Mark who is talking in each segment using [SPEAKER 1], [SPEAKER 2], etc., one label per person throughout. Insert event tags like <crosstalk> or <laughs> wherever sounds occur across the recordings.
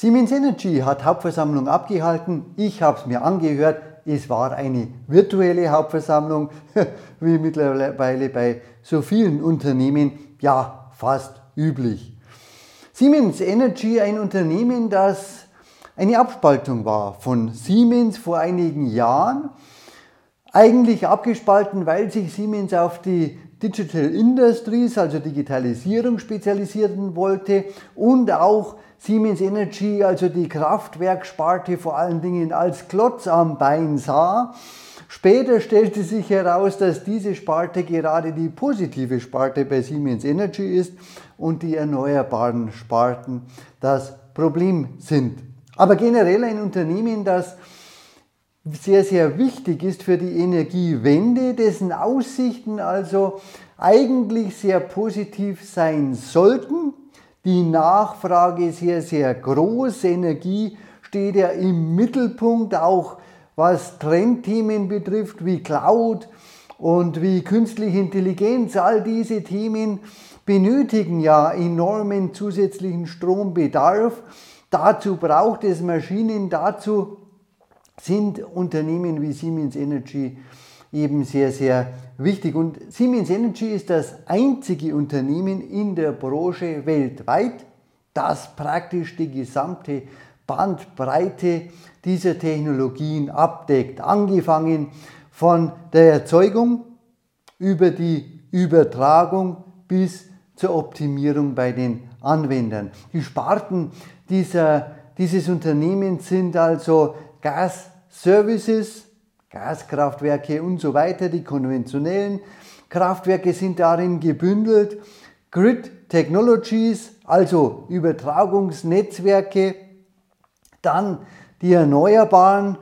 [SPEAKER 1] Siemens Energy hat Hauptversammlung abgehalten. Ich habe es mir angehört. Es war eine virtuelle Hauptversammlung, <laughs> wie mittlerweile bei so vielen Unternehmen, ja, fast üblich. Siemens Energy, ein Unternehmen, das eine Abspaltung war von Siemens vor einigen Jahren. Eigentlich abgespalten, weil sich Siemens auf die Digital Industries, also Digitalisierung, spezialisieren wollte und auch Siemens Energy, also die Kraftwerksparte vor allen Dingen als Klotz am Bein sah. Später stellte sich heraus, dass diese Sparte gerade die positive Sparte bei Siemens Energy ist und die erneuerbaren Sparten das Problem sind. Aber generell ein Unternehmen, das sehr, sehr wichtig ist für die Energiewende, dessen Aussichten also eigentlich sehr positiv sein sollten die Nachfrage sehr, sehr groß. Energie steht ja im Mittelpunkt, auch was Trendthemen betrifft, wie Cloud und wie künstliche Intelligenz. All diese Themen benötigen ja enormen zusätzlichen Strombedarf. Dazu braucht es Maschinen, dazu sind Unternehmen wie Siemens Energy eben sehr, sehr wichtig. Und Siemens Energy ist das einzige Unternehmen in der Branche weltweit, das praktisch die gesamte Bandbreite dieser Technologien abdeckt. Angefangen von der Erzeugung über die Übertragung bis zur Optimierung bei den Anwendern. Die Sparten dieser, dieses Unternehmens sind also Gas Services, Gaskraftwerke und so weiter, die konventionellen Kraftwerke sind darin gebündelt. Grid Technologies, also Übertragungsnetzwerke, dann die erneuerbaren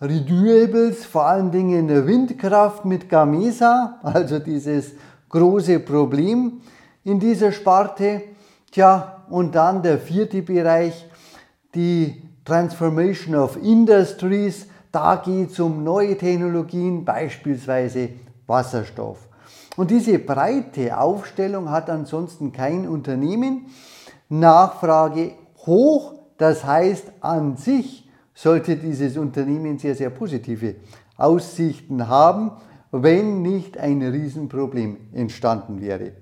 [SPEAKER 1] Renewables, vor allen Dingen Windkraft mit Gamesa, also dieses große Problem in dieser Sparte. Tja, und dann der vierte Bereich, die Transformation of Industries, da geht es um neue Technologien, beispielsweise Wasserstoff. Und diese breite Aufstellung hat ansonsten kein Unternehmen. Nachfrage hoch, das heißt an sich sollte dieses Unternehmen sehr, sehr positive Aussichten haben, wenn nicht ein Riesenproblem entstanden wäre.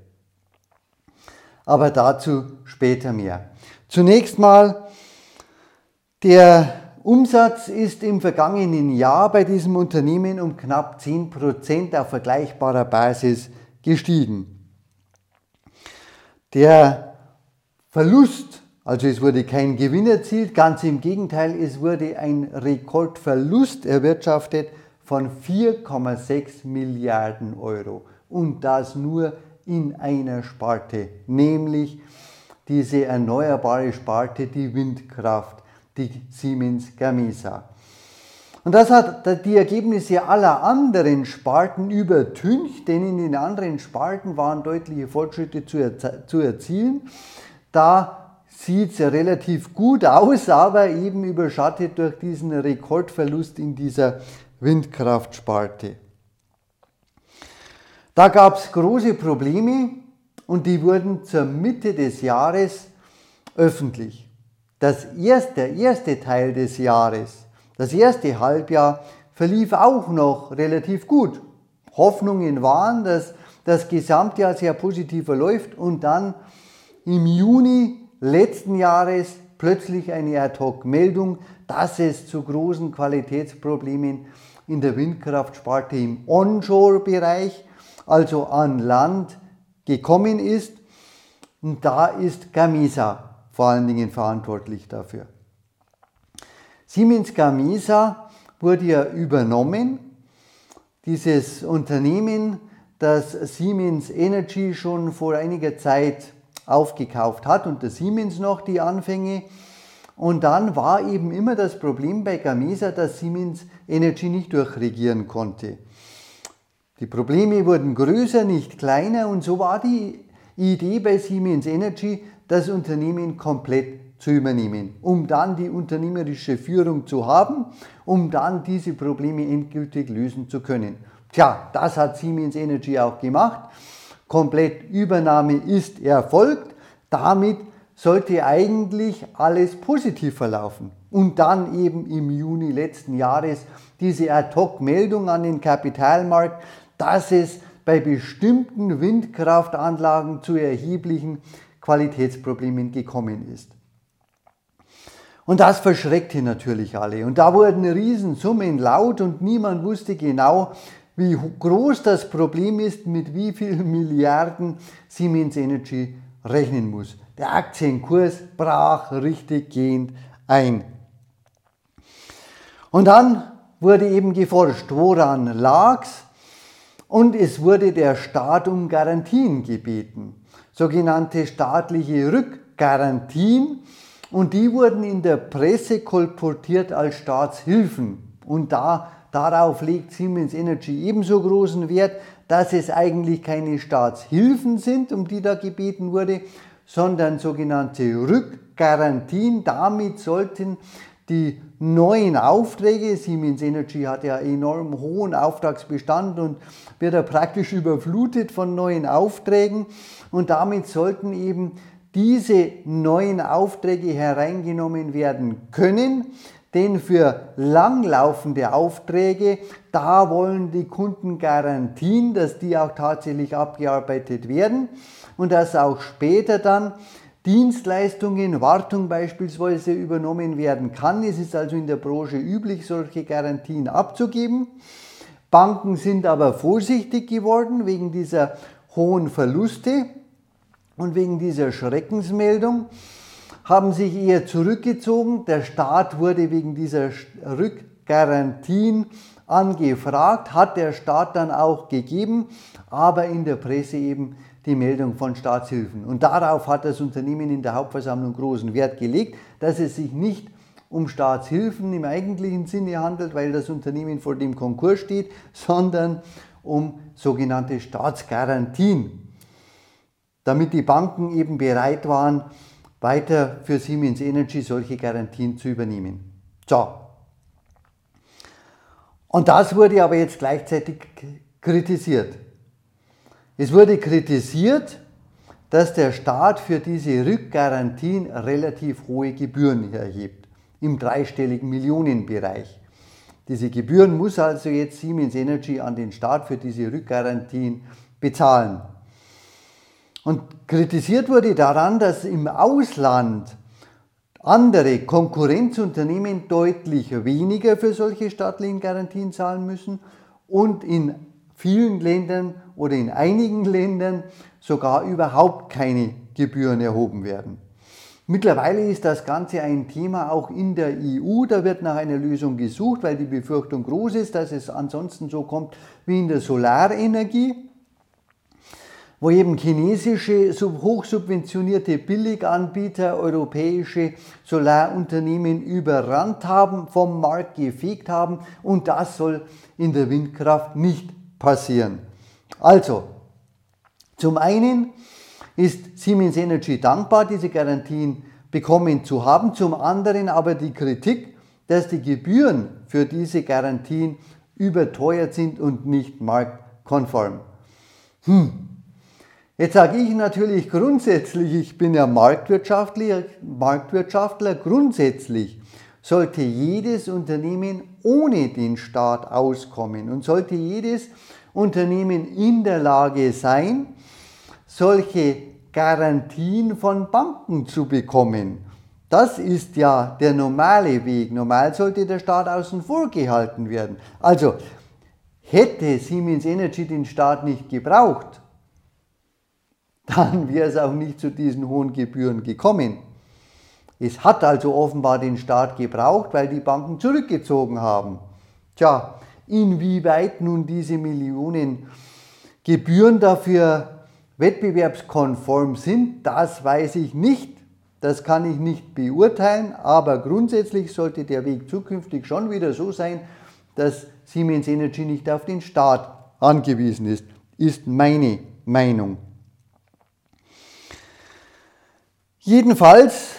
[SPEAKER 1] Aber dazu später mehr. Zunächst mal der Umsatz ist im vergangenen Jahr bei diesem Unternehmen um knapp 10% auf vergleichbarer Basis gestiegen. Der Verlust, also es wurde kein Gewinn erzielt, ganz im Gegenteil, es wurde ein Rekordverlust erwirtschaftet von 4,6 Milliarden Euro und das nur in einer Sparte, nämlich diese erneuerbare Sparte, die Windkraft die Siemens Gamesa. Und das hat die Ergebnisse aller anderen Sparten übertüncht, denn in den anderen Sparten waren deutliche Fortschritte zu, erzie zu erzielen. Da sieht es ja relativ gut aus, aber eben überschattet durch diesen Rekordverlust in dieser Windkraftsparte. Da gab es große Probleme und die wurden zur Mitte des Jahres öffentlich das erste, der erste Teil des Jahres, das erste Halbjahr, verlief auch noch relativ gut. Hoffnungen waren, dass das Gesamtjahr sehr positiv verläuft und dann im Juni letzten Jahres plötzlich eine Ad-Hoc-Meldung, dass es zu großen Qualitätsproblemen in der Windkraftsparte im Onshore-Bereich, also an Land, gekommen ist. Und da ist Gamesa vor allen Dingen verantwortlich dafür. Siemens Gamesa wurde ja übernommen. Dieses Unternehmen, das Siemens Energy schon vor einiger Zeit aufgekauft hat, unter Siemens noch die Anfänge. Und dann war eben immer das Problem bei Gamesa, dass Siemens Energy nicht durchregieren konnte. Die Probleme wurden größer, nicht kleiner und so war die Idee bei Siemens Energy, das Unternehmen komplett zu übernehmen, um dann die unternehmerische Führung zu haben, um dann diese Probleme endgültig lösen zu können. Tja, das hat Siemens Energy auch gemacht. Komplett Übernahme ist erfolgt. Damit sollte eigentlich alles positiv verlaufen. Und dann eben im Juni letzten Jahres diese Ad-Hoc-Meldung an den Kapitalmarkt, dass es bei bestimmten Windkraftanlagen zu erheblichen Qualitätsproblemen gekommen ist. Und das verschreckte natürlich alle. Und da wurden Riesensummen laut und niemand wusste genau, wie groß das Problem ist, mit wie vielen Milliarden Siemens Energy rechnen muss. Der Aktienkurs brach richtig gehend ein. Und dann wurde eben geforscht, woran lag's? Und es wurde der Staat um Garantien gebeten, sogenannte staatliche Rückgarantien. Und die wurden in der Presse kolportiert als Staatshilfen. Und da, darauf legt Siemens Energy ebenso großen Wert, dass es eigentlich keine Staatshilfen sind, um die da gebeten wurde, sondern sogenannte Rückgarantien. Damit sollten die neuen Aufträge, Siemens Energy hat ja enorm hohen Auftragsbestand und wird ja praktisch überflutet von neuen Aufträgen und damit sollten eben diese neuen Aufträge hereingenommen werden können. Denn für langlaufende Aufträge, da wollen die Kunden Garantien, dass die auch tatsächlich abgearbeitet werden und dass auch später dann Dienstleistungen, Wartung beispielsweise übernommen werden kann. Es ist also in der Branche üblich, solche Garantien abzugeben. Banken sind aber vorsichtig geworden wegen dieser hohen Verluste und wegen dieser Schreckensmeldung, haben sich eher zurückgezogen. Der Staat wurde wegen dieser Rückgarantien angefragt, hat der Staat dann auch gegeben, aber in der Presse eben die Meldung von Staatshilfen. Und darauf hat das Unternehmen in der Hauptversammlung großen Wert gelegt, dass es sich nicht um Staatshilfen im eigentlichen Sinne handelt, weil das Unternehmen vor dem Konkurs steht, sondern um sogenannte Staatsgarantien, damit die Banken eben bereit waren, weiter für Siemens Energy solche Garantien zu übernehmen. So. Und das wurde aber jetzt gleichzeitig kritisiert. Es wurde kritisiert, dass der Staat für diese Rückgarantien relativ hohe Gebühren erhebt, im dreistelligen Millionenbereich. Diese Gebühren muss also jetzt Siemens Energy an den Staat für diese Rückgarantien bezahlen. Und kritisiert wurde daran, dass im Ausland andere Konkurrenzunternehmen deutlich weniger für solche staatlichen Garantien zahlen müssen und in vielen Ländern oder in einigen Ländern sogar überhaupt keine Gebühren erhoben werden. Mittlerweile ist das Ganze ein Thema auch in der EU. Da wird nach einer Lösung gesucht, weil die Befürchtung groß ist, dass es ansonsten so kommt wie in der Solarenergie, wo eben chinesische hochsubventionierte Billiganbieter europäische Solarunternehmen überrannt haben, vom Markt gefegt haben und das soll in der Windkraft nicht passieren. Also, zum einen ist Siemens Energy dankbar, diese Garantien bekommen zu haben, zum anderen aber die Kritik, dass die Gebühren für diese Garantien überteuert sind und nicht marktkonform. Hm. Jetzt sage ich natürlich grundsätzlich, ich bin ja Marktwirtschaftler, Marktwirtschaftler, grundsätzlich sollte jedes Unternehmen ohne den Staat auskommen und sollte jedes Unternehmen in der Lage sein, solche Garantien von Banken zu bekommen. Das ist ja der normale Weg. Normal sollte der Staat außen vor gehalten werden. Also hätte Siemens Energy den Staat nicht gebraucht, dann wäre es auch nicht zu diesen hohen Gebühren gekommen. Es hat also offenbar den Staat gebraucht, weil die Banken zurückgezogen haben. Tja, inwieweit nun diese Millionen Gebühren dafür wettbewerbskonform sind, das weiß ich nicht. Das kann ich nicht beurteilen, aber grundsätzlich sollte der Weg zukünftig schon wieder so sein, dass Siemens Energy nicht auf den Staat angewiesen ist, ist meine Meinung. Jedenfalls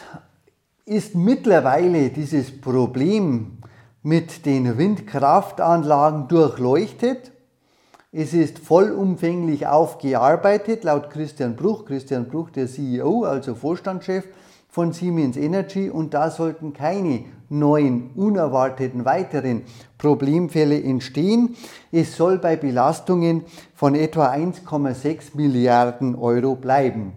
[SPEAKER 1] ist mittlerweile dieses Problem mit den Windkraftanlagen durchleuchtet. Es ist vollumfänglich aufgearbeitet, laut Christian Bruch, Christian Bruch, der CEO, also Vorstandschef von Siemens Energy, und da sollten keine neuen, unerwarteten weiteren Problemfälle entstehen. Es soll bei Belastungen von etwa 1,6 Milliarden Euro bleiben.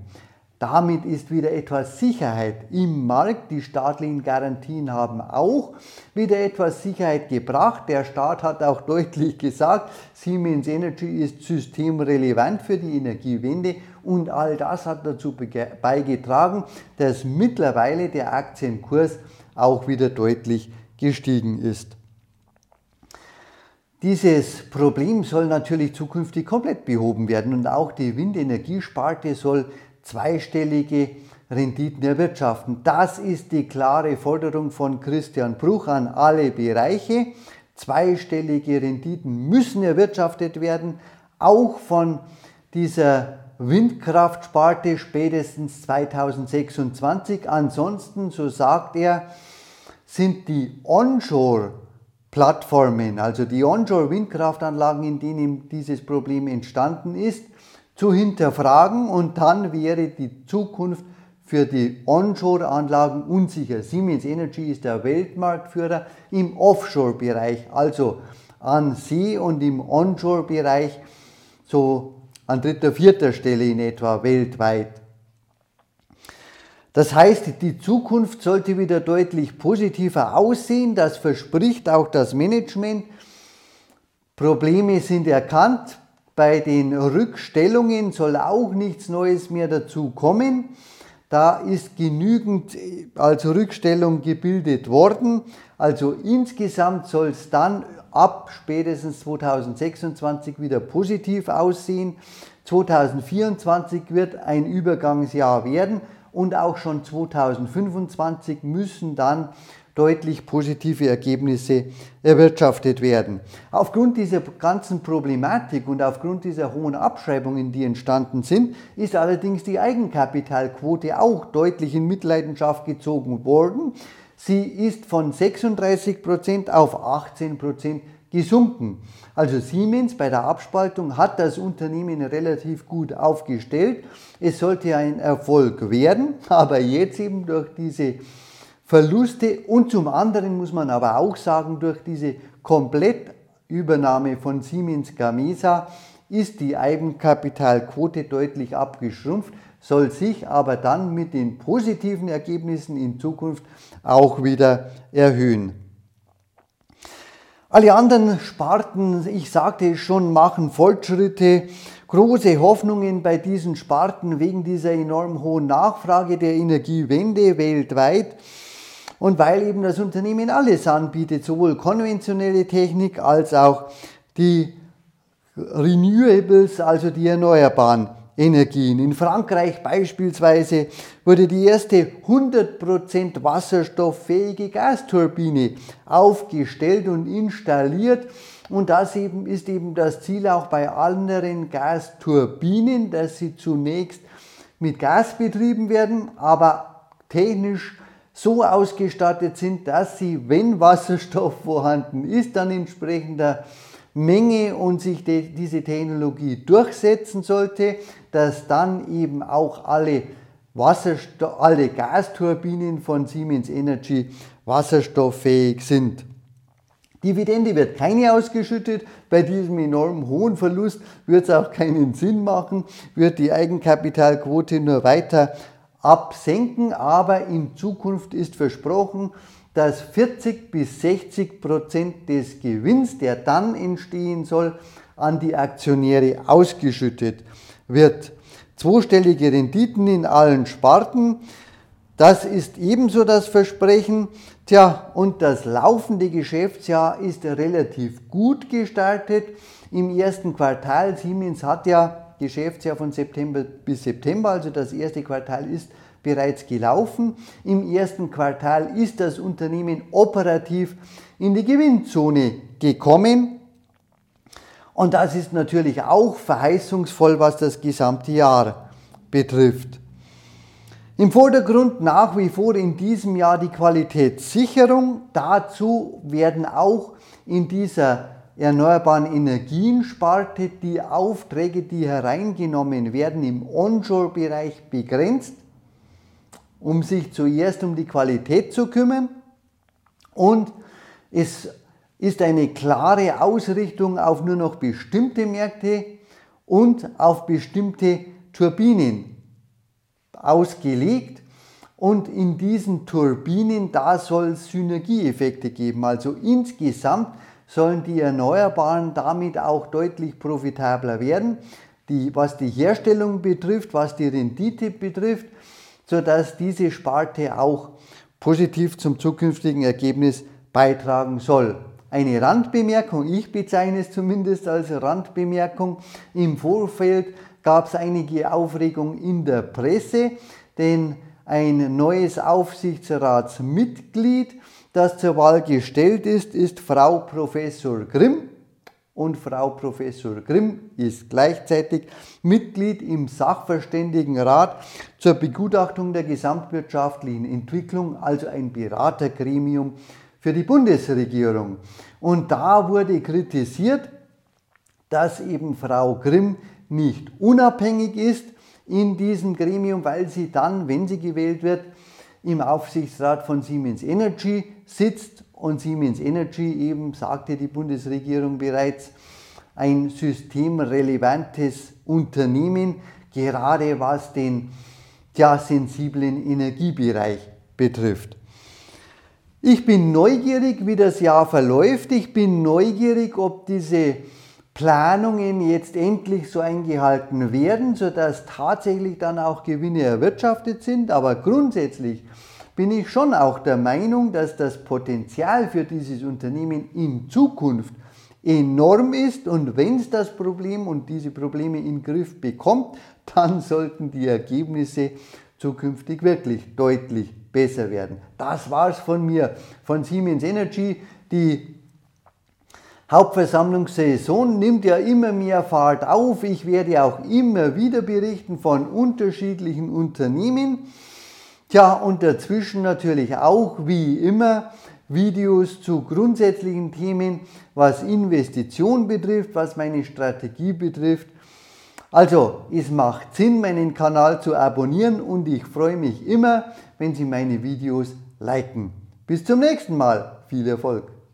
[SPEAKER 1] Damit ist wieder etwas Sicherheit im Markt. Die staatlichen Garantien haben auch wieder etwas Sicherheit gebracht. Der Staat hat auch <laughs> deutlich gesagt, Siemens Energy ist systemrelevant für die Energiewende und all das hat dazu beigetragen, dass mittlerweile der Aktienkurs auch wieder deutlich gestiegen ist. Dieses Problem soll natürlich zukünftig komplett behoben werden und auch die Windenergiesparte soll zweistellige Renditen erwirtschaften. Das ist die klare Forderung von Christian Bruch an alle Bereiche. Zweistellige Renditen müssen erwirtschaftet werden, auch von dieser Windkraftsparte spätestens 2026. Ansonsten, so sagt er, sind die Onshore-Plattformen, also die Onshore-Windkraftanlagen, in denen dieses Problem entstanden ist, zu hinterfragen und dann wäre die Zukunft für die Onshore-Anlagen unsicher. Siemens Energy ist der Weltmarktführer im Offshore-Bereich, also an See und im Onshore-Bereich so an dritter, vierter Stelle in etwa weltweit. Das heißt, die Zukunft sollte wieder deutlich positiver aussehen. Das verspricht auch das Management. Probleme sind erkannt. Bei den Rückstellungen soll auch nichts Neues mehr dazu kommen. Da ist genügend als Rückstellung gebildet worden. Also insgesamt soll es dann ab spätestens 2026 wieder positiv aussehen. 2024 wird ein Übergangsjahr werden und auch schon 2025 müssen dann deutlich positive Ergebnisse erwirtschaftet werden. Aufgrund dieser ganzen Problematik und aufgrund dieser hohen Abschreibungen, die entstanden sind, ist allerdings die Eigenkapitalquote auch deutlich in Mitleidenschaft gezogen worden. Sie ist von 36% auf 18% gesunken. Also Siemens bei der Abspaltung hat das Unternehmen relativ gut aufgestellt. Es sollte ein Erfolg werden, <laughs> aber jetzt eben durch diese Verluste und zum anderen muss man aber auch sagen, durch diese Komplettübernahme von Siemens Gamesa ist die Eigenkapitalquote deutlich abgeschrumpft, soll sich aber dann mit den positiven Ergebnissen in Zukunft auch wieder erhöhen. Alle anderen Sparten, ich sagte es schon, machen Fortschritte. Große Hoffnungen bei diesen Sparten wegen dieser enorm hohen Nachfrage der Energiewende weltweit. Und weil eben das Unternehmen alles anbietet, sowohl konventionelle Technik als auch die Renewables, also die erneuerbaren Energien. In Frankreich beispielsweise wurde die erste 100% wasserstofffähige Gasturbine aufgestellt und installiert. Und das eben ist eben das Ziel auch bei anderen Gasturbinen, dass sie zunächst mit Gas betrieben werden, aber technisch so ausgestattet sind, dass sie, wenn Wasserstoff vorhanden ist, dann entsprechender Menge und sich die, diese Technologie durchsetzen sollte, dass dann eben auch alle, Wasserstoff, alle Gasturbinen von Siemens Energy wasserstofffähig sind. Dividende wird keine ausgeschüttet. Bei diesem enorm hohen Verlust wird es auch keinen Sinn machen, wird die Eigenkapitalquote nur weiter absenken, aber in Zukunft ist versprochen, dass 40 bis 60 Prozent des Gewinns, der dann entstehen soll, an die Aktionäre ausgeschüttet wird. Zweistellige Renditen in allen Sparten, das ist ebenso das Versprechen. Tja, und das laufende Geschäftsjahr ist relativ gut gestartet. Im ersten Quartal, Siemens hat ja Geschäftsjahr von September bis September, also das erste Quartal ist bereits gelaufen. Im ersten Quartal ist das Unternehmen operativ in die Gewinnzone gekommen. Und das ist natürlich auch verheißungsvoll, was das gesamte Jahr betrifft. Im Vordergrund nach wie vor in diesem Jahr die Qualitätssicherung. Dazu werden auch in dieser erneuerbaren Energien-Sparte die Aufträge, die hereingenommen werden, im Onshore-Bereich begrenzt, um sich zuerst um die Qualität zu kümmern. Und es ist eine klare Ausrichtung auf nur noch bestimmte Märkte und auf bestimmte Turbinen ausgelegt. Und in diesen Turbinen, da soll es Synergieeffekte geben. Also insgesamt sollen die Erneuerbaren damit auch deutlich profitabler werden, die, was die Herstellung betrifft, was die Rendite betrifft, sodass diese Sparte auch positiv zum zukünftigen Ergebnis beitragen soll. Eine Randbemerkung, ich bezeichne es zumindest als Randbemerkung, im Vorfeld gab es einige Aufregung in der Presse, denn ein neues Aufsichtsratsmitglied, das zur Wahl gestellt ist, ist Frau Professor Grimm. Und Frau Professor Grimm ist gleichzeitig Mitglied im Sachverständigenrat zur Begutachtung der gesamtwirtschaftlichen Entwicklung, also ein Beratergremium für die Bundesregierung. Und da wurde kritisiert, dass eben Frau Grimm nicht unabhängig ist, in diesem Gremium, weil sie dann, wenn sie gewählt wird, im Aufsichtsrat von Siemens Energy sitzt und Siemens Energy eben, sagte die Bundesregierung bereits, ein systemrelevantes Unternehmen, gerade was den ja, sensiblen Energiebereich betrifft. Ich bin neugierig, wie das Jahr verläuft. Ich bin neugierig, ob diese Planungen jetzt endlich so eingehalten werden, sodass tatsächlich dann auch Gewinne erwirtschaftet sind. Aber grundsätzlich bin ich schon auch der Meinung, dass das Potenzial für dieses Unternehmen in Zukunft enorm ist und wenn es das Problem und diese Probleme in den Griff bekommt, dann <laughs> sollten die Ergebnisse zukünftig wirklich deutlich besser werden. Das war es von mir, von Siemens Energy. Die Hauptversammlungssaison nimmt ja immer mehr Fahrt auf. Ich werde auch immer wieder berichten von unterschiedlichen Unternehmen. Tja, und dazwischen natürlich auch, wie immer, Videos zu grundsätzlichen Themen, was Investition betrifft, was meine Strategie betrifft. Also, es macht Sinn, meinen Kanal zu abonnieren und ich freue mich immer, wenn Sie meine Videos liken. Bis zum nächsten Mal. Viel Erfolg!